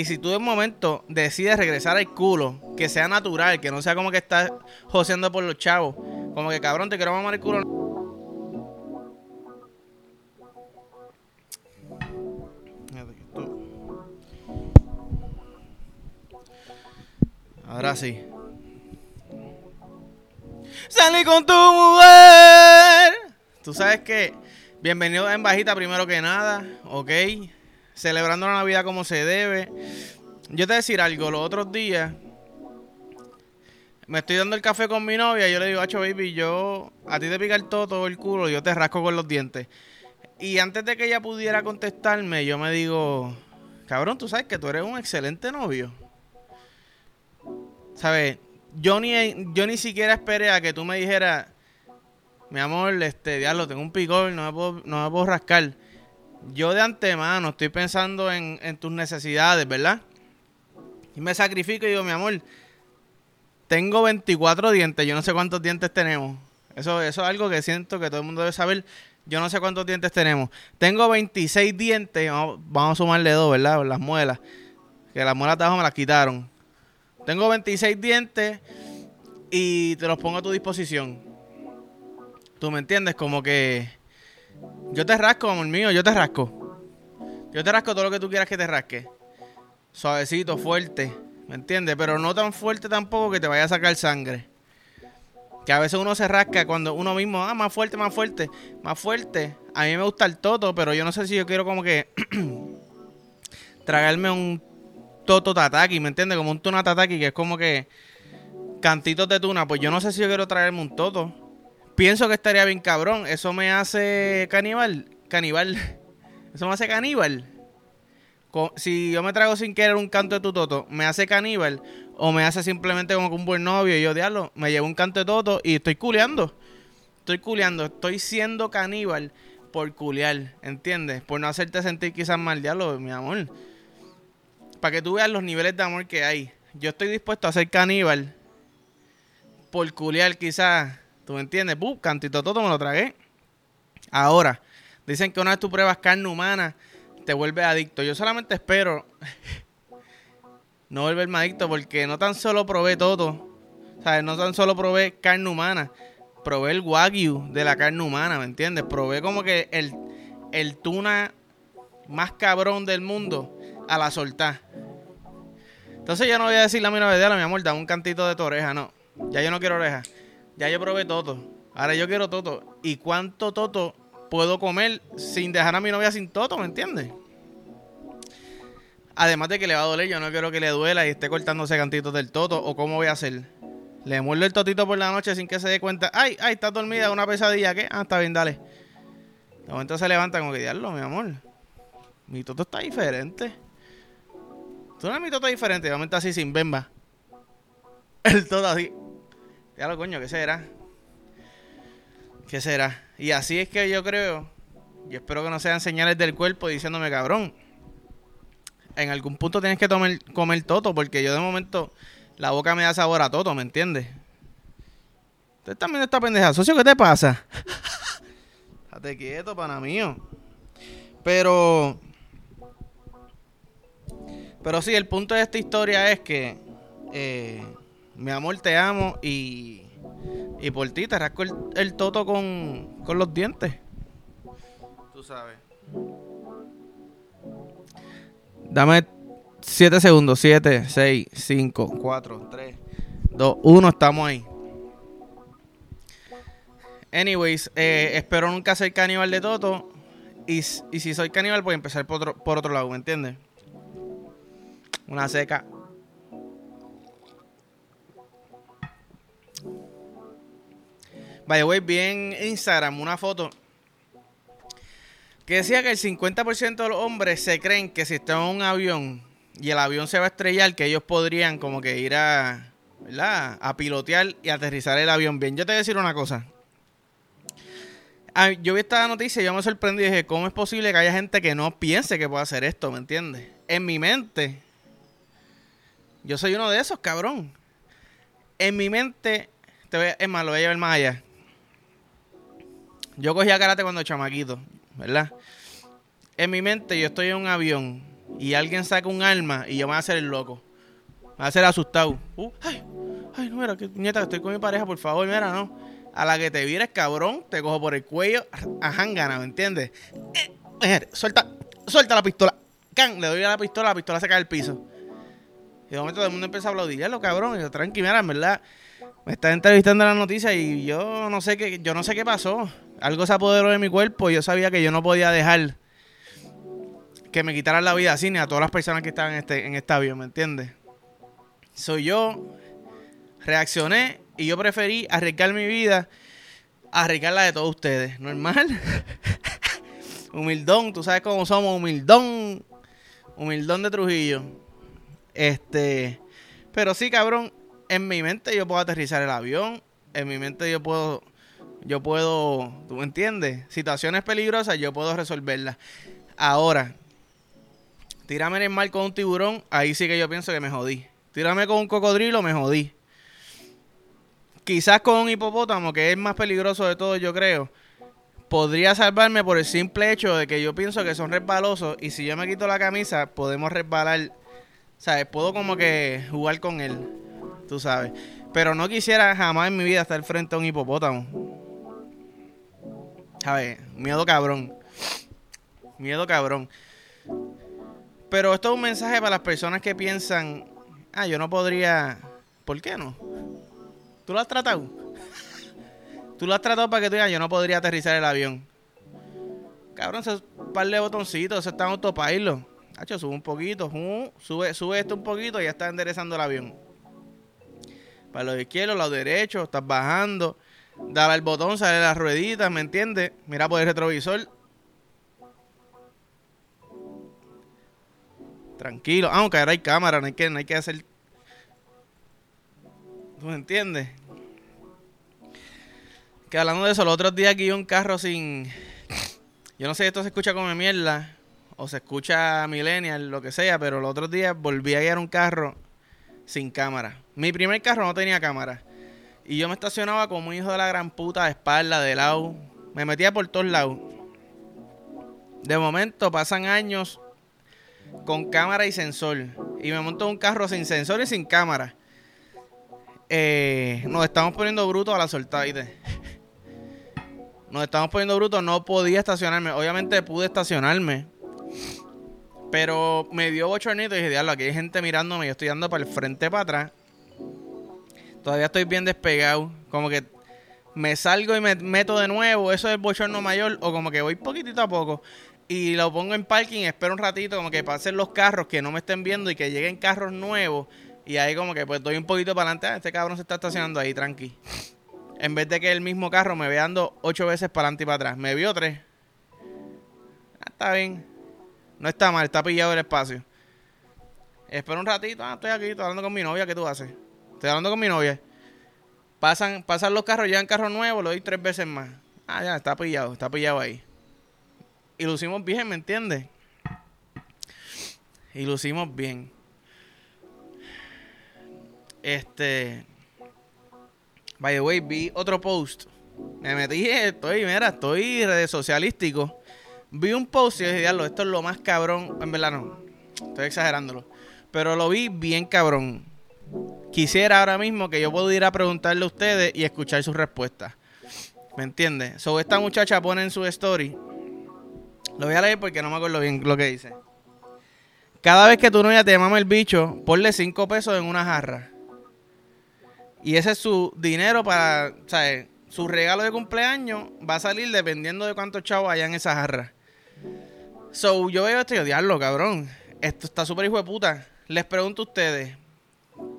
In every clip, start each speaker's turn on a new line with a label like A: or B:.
A: Y si tú de momento decides regresar al culo, que sea natural, que no sea como que estás joseando por los chavos, como que cabrón, te quiero mamar el culo. Ahora sí. Salí con tu mujer. Tú sabes que, bienvenido en bajita primero que nada, ¿ok? Celebrando la Navidad como se debe. Yo te voy a decir algo, los otros días me estoy dando el café con mi novia y yo le digo, Hacho baby, yo a ti te pica el todo, todo el culo, yo te rasco con los dientes. Y antes de que ella pudiera contestarme, yo me digo, cabrón, tú sabes que tú eres un excelente novio. ¿Sabes? Yo ni, yo ni siquiera esperé a que tú me dijeras, mi amor, este, diablo, tengo un picor, no me puedo, no me puedo rascar. Yo de antemano estoy pensando en, tus necesidades, ¿verdad? Y me sacrifico y digo, mi amor, tengo 24 dientes, yo no sé cuántos dientes tenemos. Eso, eso es algo que siento que todo el mundo debe saber. Yo no sé cuántos dientes tenemos. Tengo 26 dientes, vamos, vamos a sumarle dos, ¿verdad? Las muelas. Que las muelas de abajo me las quitaron. Tengo 26 dientes y te los pongo a tu disposición. ¿Tú me entiendes? Como que yo te rasco, amor mío, yo te rasco. Yo te rasco todo lo que tú quieras que te rasque. Suavecito, fuerte, ¿me entiendes? Pero no tan fuerte tampoco que te vaya a sacar sangre. Que a veces uno se rasca cuando uno mismo, ah, más fuerte, más fuerte, más fuerte. A mí me gusta el toto, pero yo no sé si yo quiero como que tragarme un toto tataki, ¿me entiendes? Como un tuna tataki, que es como que cantitos de tuna. Pues yo no sé si yo quiero traerme un toto. Pienso que estaría bien cabrón. Eso me hace caníbal. Caníbal. Eso me hace caníbal. Si yo me trago sin querer un canto de tu toto, ¿me hace caníbal? ¿O me hace simplemente como que un buen novio y yo, diablo, me llevo un canto de toto y estoy culeando? Estoy culeando, estoy siendo caníbal por culear, ¿entiendes? Por no hacerte sentir quizás mal, diablo, mi amor para que tú veas los niveles de amor que hay. Yo estoy dispuesto a ser caníbal por culiar quizás, ¿tú me entiendes? ¡Buf! Cantito todo me lo tragué. Ahora, dicen que una vez tú pruebas carne humana, te vuelves adicto. Yo solamente espero no volverme adicto porque no tan solo probé todo, ¿sabes? No tan solo probé carne humana, probé el wagyu de la carne humana, ¿me entiendes? Probé como que el, el tuna más cabrón del mundo a la soltar. Entonces yo no voy a decirle a mi novia, mi amor, dame un cantito de tu oreja, no. Ya yo no quiero oreja. Ya yo probé toto. Ahora yo quiero toto. ¿Y cuánto toto puedo comer sin dejar a mi novia sin toto, me entiendes? Además de que le va a doler, yo no quiero que le duela y esté cortándose cantitos del toto. ¿O cómo voy a hacer? Le muerdo el totito por la noche sin que se dé cuenta. ¡Ay, ay, está dormida! Una pesadilla, ¿qué? Ah, está bien, dale. De momento se levanta como que, diablo, mi amor. Mi toto está diferente. Tú no mi toto diferente, de momento así sin bemba. El todo así. Ya lo coño, ¿qué será? ¿Qué será? Y así es que yo creo, y espero que no sean señales del cuerpo diciéndome cabrón. En algún punto tienes que tomar, comer toto, porque yo de momento la boca me da sabor a toto, ¿me entiendes? Usted también está pendeja. Socio, ¿qué te pasa? Estate quieto, pana mío. Pero pero sí, el punto de esta historia es que, eh, mi amor, te amo y, y por ti te rasco el, toto con, con los dientes. Tú sabes. Dame 7 segundos. 7, 6, 5, 4, 3, 2, 1. Estamos ahí. Anyways, eh, espero nunca ser caníbal de Toto. Y, y si soy caníbal, voy a empezar por otro, por otro lado, ¿me entiendes? Una seca. Vaya, voy bien Instagram una foto que decía que el 50% de los hombres se creen que si están en un avión y el avión se va a estrellar, que ellos podrían como que ir a, ¿verdad? a pilotear y aterrizar el avión bien. Yo te voy a decir una cosa. Ah, yo vi esta noticia y yo me sorprendí y dije, ¿cómo es posible que haya gente que no piense que pueda hacer esto? ¿Me entiendes? En mi mente, yo soy uno de esos, cabrón. En mi mente, te voy es más, lo voy a llevar más allá. Yo cogía karate cuando chamaquito, ¿verdad? En mi mente yo estoy en un avión y alguien saca un arma y yo me voy a hacer el loco. Me voy a hacer asustado. Uh, ay, ay, no, mira, que nieta, estoy con mi pareja, por favor, mira, no. A la que te vires, cabrón, te cojo por el cuello, a jangana, ¿me entiendes? Eh, suelta, suelta la pistola. Can, le doy a la pistola, la pistola se cae al piso. Y de momento todo el mundo empieza a aplaudirlo, cabrón. Y yo, tranqui, mira, en verdad, me está entrevistando en la noticia y yo no sé qué, yo no sé qué pasó. Algo se apoderó de mi cuerpo. Yo sabía que yo no podía dejar que me quitaran la vida así ni a todas las personas que estaban en este, en este avión, ¿me entiendes? Soy yo, reaccioné y yo preferí arriesgar mi vida a arriesgar la de todos ustedes. ¿Normal? humildón, tú sabes cómo somos, humildón. Humildón de Trujillo. Este. Pero sí, cabrón. En mi mente yo puedo aterrizar el avión. En mi mente yo puedo. Yo puedo. ¿Tú entiendes? Situaciones peligrosas yo puedo resolverlas. Ahora. Tírame en el mar con un tiburón. Ahí sí que yo pienso que me jodí. Tírame con un cocodrilo, me jodí. Quizás con un hipopótamo, que es más peligroso de todo, yo creo podría salvarme por el simple hecho de que yo pienso que son resbalosos y si yo me quito la camisa podemos resbalar, ¿sabes? Puedo como que jugar con él, tú sabes. Pero no quisiera jamás en mi vida estar frente a un hipopótamo. ¿Sabes? Miedo cabrón. Miedo cabrón. Pero esto es un mensaje para las personas que piensan, ah, yo no podría... ¿Por qué no? ¿Tú lo has tratado? Tú lo has tratado para que tú digas, yo no podría aterrizar el avión. Cabrón, se par de botoncitos, se está en autopilot. Hacho, sube un poquito, sube, sube esto un poquito y ya está enderezando el avión. Para los izquierdos, los derechos, estás bajando. Dale al botón, sale las rueditas, ¿me entiendes? Mira por el retrovisor. Tranquilo. Aunque ah, ahora hay cámara, no hay que, no hay que hacer. ¿Tú me entiendes? Que hablando de eso, los otros días aquí un carro sin. Yo no sé si esto se escucha como mierda o se escucha millennial, lo que sea, pero los otros días volví a guiar un carro sin cámara. Mi primer carro no tenía cámara. Y yo me estacionaba como un hijo de la gran puta de espalda, de lado. Me metía por todos lados. De momento pasan años con cámara y sensor. Y me monto un carro sin sensor y sin cámara. Eh, nos estamos poniendo brutos a la soltada, nos estamos poniendo brutos, no podía estacionarme. Obviamente pude estacionarme. Pero me dio bochornito y dije, diablo, aquí hay gente mirándome, yo estoy dando para el frente para atrás. Todavía estoy bien despegado. Como que me salgo y me meto de nuevo, eso es bochorno mayor, o como que voy poquitito a poco. Y lo pongo en parking, espero un ratito, como que pasen los carros que no me estén viendo y que lleguen carros nuevos. Y ahí como que pues doy un poquito para adelante. Ah, este cabrón se está estacionando ahí, tranqui. En vez de que el mismo carro me vea dando ocho veces para adelante y para atrás. Me vio tres. Ah, está bien. No está mal, está pillado el espacio. Espera un ratito. Ah, estoy aquí, estoy hablando con mi novia. ¿Qué tú haces? Estoy hablando con mi novia. Pasan, pasan los carros, llegan carros nuevos, lo doy tres veces más. Ah, ya, está pillado, está pillado ahí. Y lucimos bien, ¿me entiendes? Y lucimos bien. Este. By the way, vi otro post. Me metí, estoy, mira, estoy redes socialístico. Vi un post y dije, diablo, esto es lo más cabrón. En verdad no, estoy exagerándolo. Pero lo vi bien cabrón. Quisiera ahora mismo que yo pueda ir a preguntarle a ustedes y escuchar sus respuestas. ¿Me entiendes? So, esta muchacha pone en su story. Lo voy a leer porque no me acuerdo bien lo que dice. Cada vez que tu novia te mama el bicho, ponle 5 pesos en una jarra. Y ese es su dinero para, ¿sabes? Su regalo de cumpleaños va a salir dependiendo de cuántos chavos haya en esa jarra. So, yo veo esto y odiarlo, cabrón. Esto está súper hijo de puta. Les pregunto a ustedes,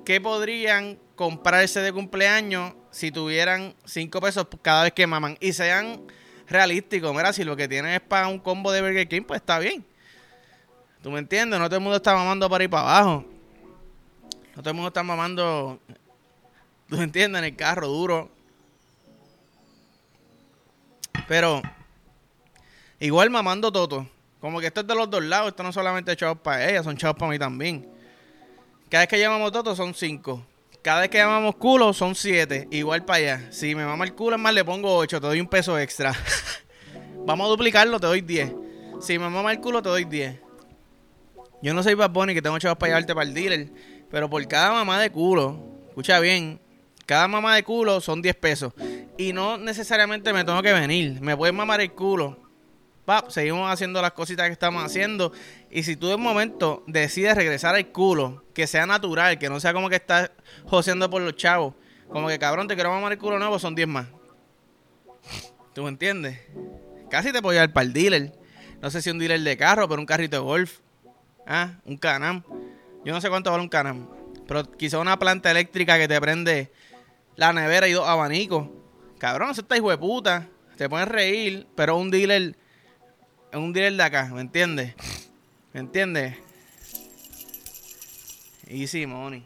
A: ¿qué podrían comprarse de cumpleaños si tuvieran 5 pesos cada vez que maman? Y sean realísticos. Mira, si lo que tienen es para un combo de Burger King, pues está bien. ¿Tú me entiendes? No todo el mundo está mamando para ir para abajo. No todo el mundo está mamando ¿Tú entiendes? En el carro duro. Pero, igual mamando Toto. Como que esto es de los dos lados. Esto no solamente es chavos para ella, son chavos para mí también. Cada vez que llamamos Toto son cinco. Cada vez que llamamos culo son siete. Igual para allá. Si me mama el culo, es más, le pongo ocho. Te doy un peso extra. Vamos a duplicarlo, te doy diez. Si me mama el culo, te doy diez. Yo no soy Bad Bunny que tengo chavos para llevarte para el dealer. Pero por cada mamá de culo, escucha bien, cada mamá de culo son 10 pesos. Y no necesariamente me tengo que venir. Me puedes mamar el culo. Seguimos haciendo las cositas que estamos haciendo. Y si tú de momento decides regresar al culo, que sea natural, que no sea como que estás joseando por los chavos. Como que cabrón, te quiero mamar el culo nuevo, son 10 más. ¿Tú me entiendes? Casi te puedo llevar para el dealer. No sé si un dealer de carro, pero un carrito de golf. Ah, un Canam. Yo no sé cuánto vale un Canam. Pero quizá una planta eléctrica que te prende la nevera y dos abanicos. Cabrón, eso está hijo de puta. Te pueden reír, pero un dealer. Un dealer de acá, ¿me entiendes? ¿Me entiendes? Easy money.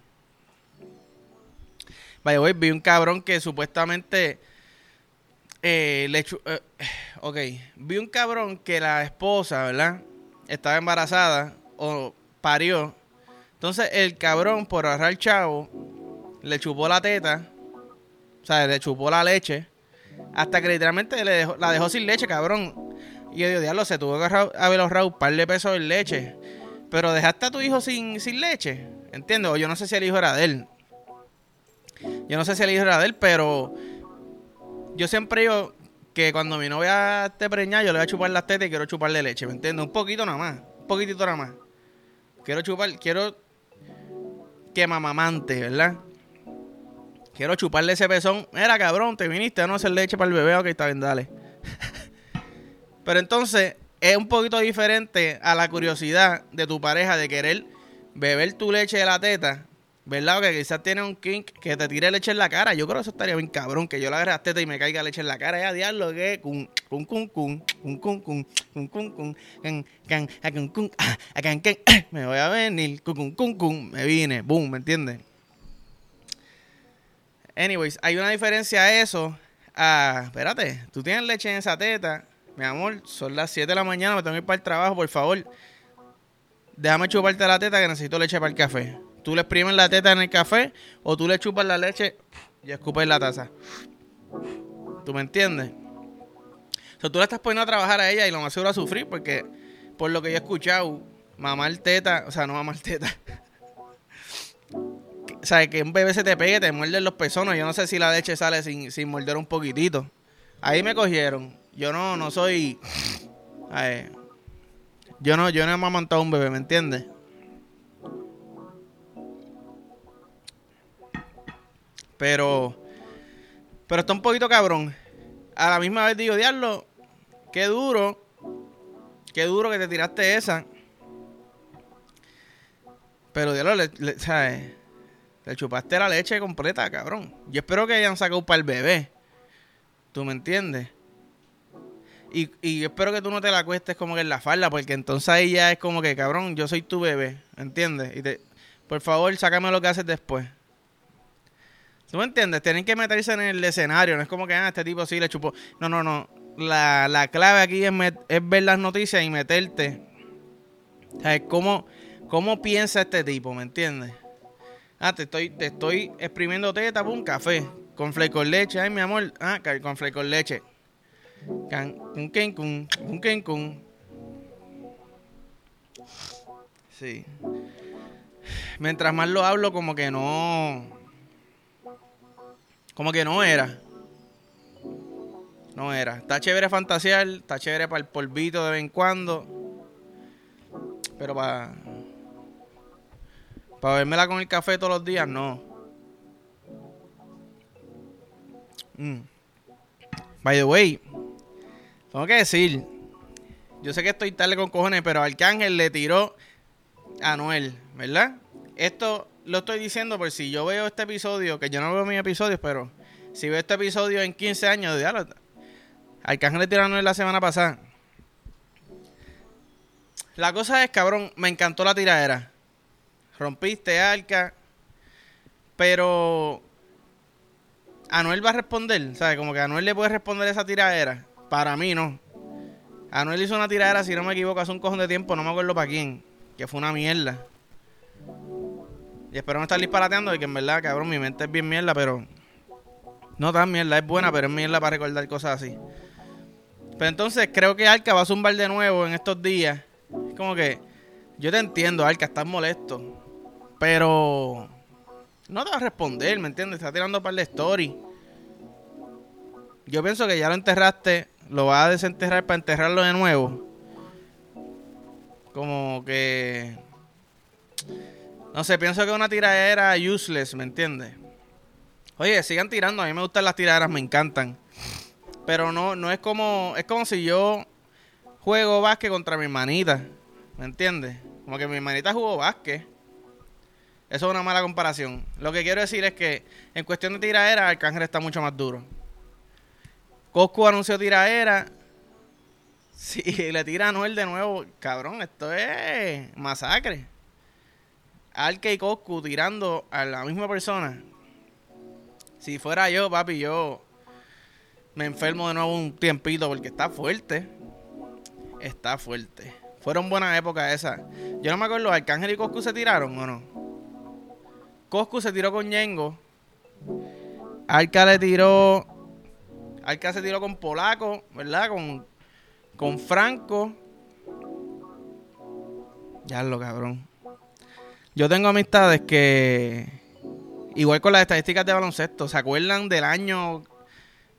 A: Vaya, voy, vi un cabrón que supuestamente eh, le eh, ok, vi un cabrón que la esposa, ¿verdad? Estaba embarazada o parió. Entonces el cabrón, por agarrar chavo, le chupó la teta, o sea, le chupó la leche, hasta que literalmente le dejó, la dejó sin leche, cabrón. Y yo digo, diablo, se tuvo que haber ahorrado un par de pesos en leche. Pero dejaste a tu hijo sin, sin leche, ¿entiendes? O yo no sé si el hijo era de él. Yo no sé si el hijo era de él, pero yo siempre digo que cuando mi novia esté preñada, yo le voy a chupar las tetas y quiero chuparle leche, ¿me entiendes? Un poquito nada más, un poquitito nada más. Quiero chupar, quiero que mamamante, ¿verdad? Quiero chuparle ese pezón. Mira, cabrón, te viniste a no hacer leche para el bebé, ok, está bien, dale. Pero entonces, es un poquito diferente a la curiosidad de tu pareja de querer beber tu leche de la teta ¿Verdad? Que quizás tiene un kink que te tire leche en la cara. Yo creo que eso estaría bien cabrón. Que yo le agarre las tetas y me caiga leche en la cara. Ya, diablo, que cun, cun, cun, cun, cun, cun, cun, cun, cun, cun, can, can, cun, cun, can, can, me voy a venir, cun, cun, cun, cun, me vine, boom, ¿me entiendes? Anyways, hay una diferencia a eso. Ah, espérate, tú tienes leche en esa teta. Mi amor, son las 7 de la mañana, me tengo que ir para el trabajo, por favor. Déjame chuparte la teta que necesito leche para el café. Tú le exprimes la teta en el café o tú le chupas la leche y escupes la taza. ¿Tú me entiendes? O sea, tú le estás poniendo a trabajar a ella y lo más seguro a sufrir porque, por lo que yo he escuchado, mamar teta, o sea, no mamar teta. o sea, que un bebé se te pegue, te muerde los pezones. Yo no sé si la leche sale sin, sin morder un poquitito. Ahí me cogieron. Yo no, no soy. yo no, yo no he mamantado a un bebé, ¿me entiendes? Pero, pero está un poquito cabrón. A la misma vez digo, diablo, qué duro, qué duro que te tiraste esa. Pero diablo, le, le, le chupaste la leche completa, cabrón. Yo espero que hayan sacado para el bebé. ¿Tú me entiendes? Y, espero que tú no te la cuestes como que en la falda, porque entonces ahí ya es como que, cabrón, yo soy tu bebé, ¿entiendes? Y te, por favor, sácame lo que haces después. ¿Tú me entiendes? Tienen que meterse en el escenario. No es como que, ah, este tipo sí le chupó. No, no, no. La, la clave aquí es, es, ver las noticias y meterte. O sea, ¿cómo, ¿Cómo piensa este tipo? ¿Me entiendes? Ah, te estoy, te estoy exprimiendo teta, un café. Con fleco con leche. Ay, mi amor. Ah, con fleco con leche. Un con un con Sí. Mientras más lo hablo, como que no como que no era. No era. Está chévere fantasear, está chévere para el polvito de vez en cuando. Pero para. Para vermela con el café todos los días, no. Mm. By the way, tengo que decir. Yo sé que estoy tarde con cojones, pero Arcángel le tiró a Noel, ¿verdad? Esto lo estoy diciendo por si yo veo este episodio, que yo no veo mis episodios, pero si veo este episodio en 15 años, diablo, Arcángel le tiraron la semana pasada. La cosa es, cabrón, me encantó la tiradera. Rompiste arca, pero Anuel va a responder, ¿sabes? Como que Anuel le puede responder esa tiradera. Para mí no. Anuel hizo una tiradera, si no me equivoco, hace un cojón de tiempo, no me acuerdo para quién, que fue una mierda. Y espero no estar disparateando y que en verdad, cabrón, mi mente es bien mierda, pero. No tan mierda, es buena, pero es mierda para recordar cosas así. Pero entonces creo que Arca va a zumbar de nuevo en estos días. Es como que Yo te entiendo, Arca, estás molesto. Pero. No te va a responder, ¿me entiendes? Está tirando par de story. Yo pienso que ya lo enterraste. Lo vas a desenterrar para enterrarlo de nuevo. Como que. No sé, pienso que una tiradera useless, ¿me entiendes? Oye, sigan tirando. A mí me gustan las tiraderas, me encantan. Pero no, no es como. Es como si yo juego básquet contra mi hermanita. ¿Me entiendes? Como que mi hermanita jugó básquet. Eso es una mala comparación. Lo que quiero decir es que en cuestión de tiraera, Arcángel está mucho más duro. Coscu anunció tiraera. Si le tira a Noel de nuevo, cabrón, esto es masacre. Arke y Coscu tirando a la misma persona. Si fuera yo, papi, yo me enfermo de nuevo un tiempito porque está fuerte. Está fuerte. Fueron buenas épocas esas. Yo no me acuerdo, ¿Arcángel y Coscu se tiraron o no? Coscu se tiró con Yengo. Arca le tiró. Arca se tiró con Polaco, ¿verdad? Con, con Franco. Ya lo cabrón. Yo tengo amistades que. Igual con las estadísticas de baloncesto. ¿Se acuerdan del año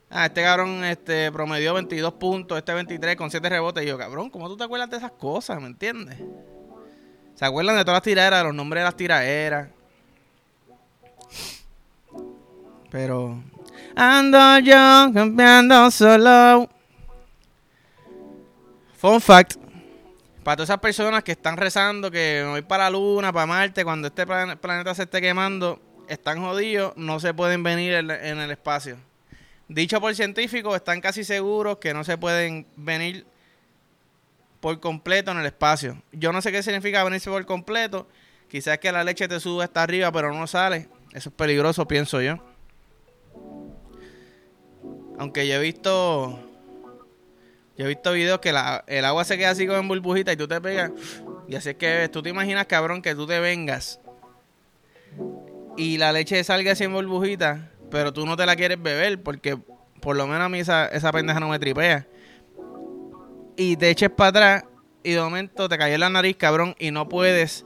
A: Ah, este cabrón este, promedió 22 puntos, este 23 con 7 rebotes. Y yo, cabrón, ¿cómo tú te acuerdas de esas cosas? ¿Me entiendes? ¿Se acuerdan de todas las tiraderas, de los nombres de las tiraderas? Pero. Ando yo cambiando solo. Fun fact. Para todas esas personas que están rezando que me voy para la luna, para Marte, cuando este planeta se esté quemando, están jodidos, no se pueden venir en el espacio. Dicho por científicos, están casi seguros que no se pueden venir por completo en el espacio. Yo no sé qué significa venirse por completo. Quizás que la leche te sube hasta arriba, pero no sale. Eso es peligroso, pienso yo. Aunque yo he visto. Yo he visto videos que el agua se queda así como en burbujita y tú te pegas. Y así es que tú te imaginas, cabrón, que tú te vengas. Y la leche salga así en burbujita pero tú no te la quieres beber porque por lo menos a mí esa, esa pendeja no me tripea. Y te eches para atrás y de momento te cayó en la nariz, cabrón, y no puedes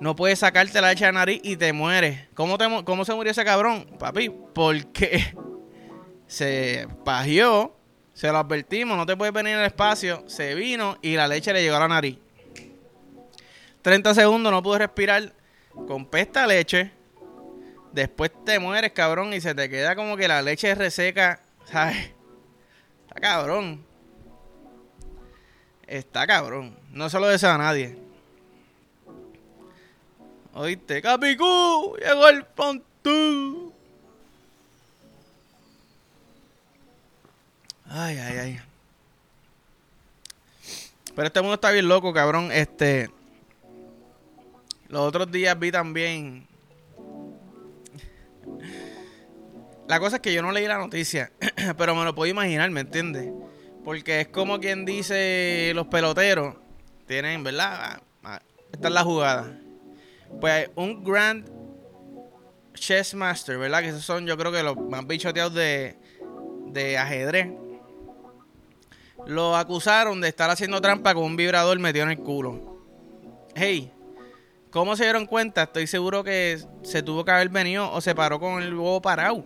A: no puedes sacarte la leche de la nariz y te mueres. ¿Cómo, ¿Cómo se murió ese cabrón, papi? Porque se pagió, se lo advertimos, no te puedes venir en el espacio, se vino y la leche le llegó a la nariz. 30 segundos, no pude respirar con pesta leche. Después te mueres, cabrón, y se te queda como que la leche reseca, ¿sabes? Está cabrón. Está cabrón. No se lo desea a nadie. Oíste, Capicú, llegó el pontú. Ay, ay, ay. Pero este mundo está bien loco, cabrón. Este. Los otros días vi también La cosa es que yo no leí la noticia, pero me lo puedo imaginar, ¿me entiendes? Porque es como quien dice los peloteros tienen, ¿verdad? Ah, ah, esta es la jugada. Pues un Grand Chess Master, ¿verdad? Que esos son yo creo que los más bichoteados de, de ajedrez. Lo acusaron de estar haciendo trampa con un vibrador metido en el culo. Hey, ¿cómo se dieron cuenta? Estoy seguro que se tuvo que haber venido o se paró con el huevo parado.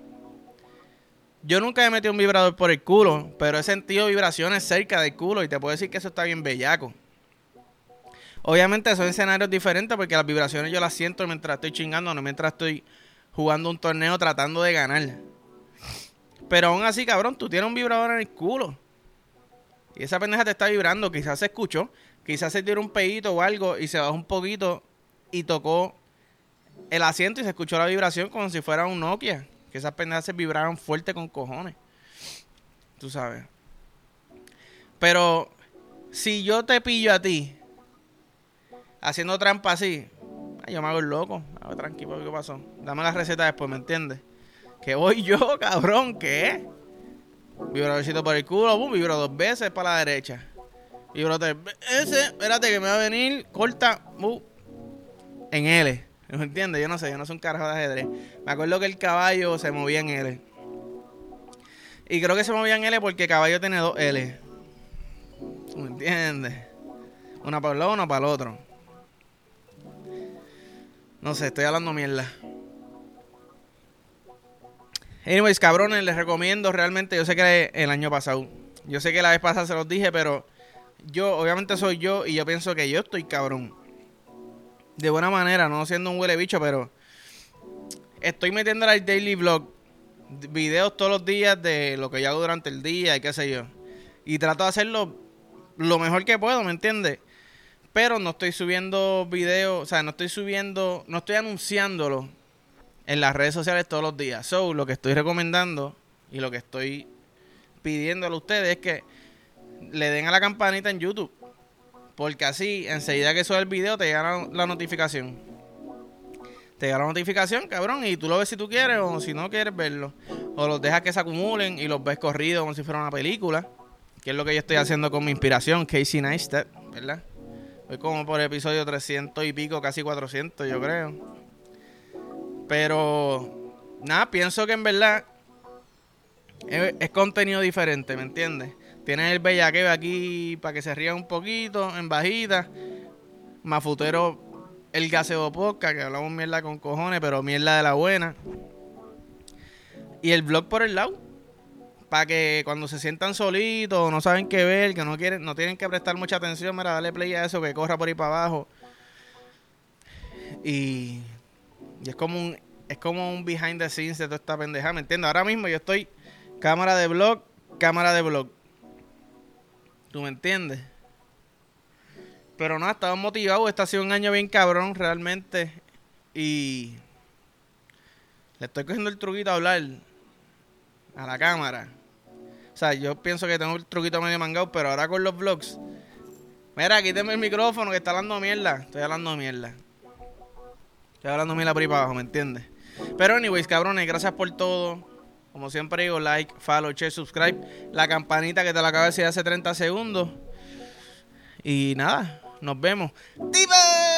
A: Yo nunca he metido un vibrador por el culo, pero he sentido vibraciones cerca del culo y te puedo decir que eso está bien bellaco. Obviamente son escenarios diferentes porque las vibraciones yo las siento mientras estoy chingando, no mientras estoy jugando un torneo tratando de ganar. Pero aún así, cabrón, tú tienes un vibrador en el culo. Y esa pendeja te está vibrando, quizás se escuchó, quizás se tiró un pedito o algo y se bajó un poquito y tocó el asiento y se escuchó la vibración como si fuera un Nokia. Que esas pendejas se vibraron fuerte con cojones. Tú sabes. Pero si yo te pillo a ti haciendo trampa así, yo me hago el loco. Hago tranquilo, ¿qué pasó? Dame la receta después, ¿me entiendes? Que voy yo, cabrón, ¿qué? Vibradorcito por el culo, boom, vibro dos veces para la derecha. Vibro tres veces, espérate que me va a venir, corta, boom, en L. ¿Me entiendes? Yo no sé, yo no soy un carajo de ajedrez. Me acuerdo que el caballo se movía en L. Y creo que se movía en L porque el caballo tiene dos L. ¿Me entiendes? Una para el lado, una para el otro. No sé, estoy hablando mierda. Anyways, cabrones, les recomiendo realmente. Yo sé que el año pasado. Yo sé que la vez pasada se los dije, pero yo, obviamente soy yo y yo pienso que yo estoy cabrón. De buena manera, no siendo un huele bicho, pero estoy metiendo al daily vlog. Videos todos los días de lo que yo hago durante el día y qué sé yo. Y trato de hacerlo lo mejor que puedo, ¿me entiendes? Pero no estoy subiendo videos, o sea, no estoy subiendo, no estoy anunciándolo en las redes sociales todos los días. So, lo que estoy recomendando y lo que estoy pidiéndole a ustedes es que le den a la campanita en YouTube. Porque así, enseguida que sube el video, te llega la, notificación. Te llega la notificación, cabrón, y tú lo ves si tú quieres o si no quieres verlo. O los dejas que se acumulen y los ves corridos como si fuera una película. Que es lo que yo estoy haciendo con mi inspiración, Casey Neistat, ¿verdad? Voy como por episodio 300 y pico, casi 400, yo creo. Pero, nada, pienso que en verdad es, contenido diferente, ¿me entiendes? Tienes el bellaqueo aquí para que se ría un poquito, en bajita. Mafutero, el gaseo podcast, que hablamos mierda con cojones, pero mierda de la buena. Y el blog por el lado. Para que cuando se sientan solitos, no saben qué ver, que no quieren, no tienen que prestar mucha atención, mira, dale play a eso, que corra por ahí para abajo. Y, y es como un es como un behind the scenes de toda esta pendeja, ¿me entiendes? Ahora mismo yo estoy cámara de blog, cámara de blog. ¿Tú me entiendes? Pero no, estaba motivado. Este ha sido un año bien cabrón, realmente. Y le estoy cogiendo el truquito a hablar a la cámara. O sea, yo pienso que tengo el truquito medio mangado, pero ahora con los vlogs. Mira, quíteme el micrófono que está hablando mierda. Estoy hablando mierda. Estoy hablando mierda por ahí para abajo, ¿me entiendes? Pero, anyways, cabrones, gracias por todo. Como siempre digo, like, follow, share, subscribe. La campanita que te la acabo de decir hace 30 segundos. Y nada, nos vemos. ¡Dime!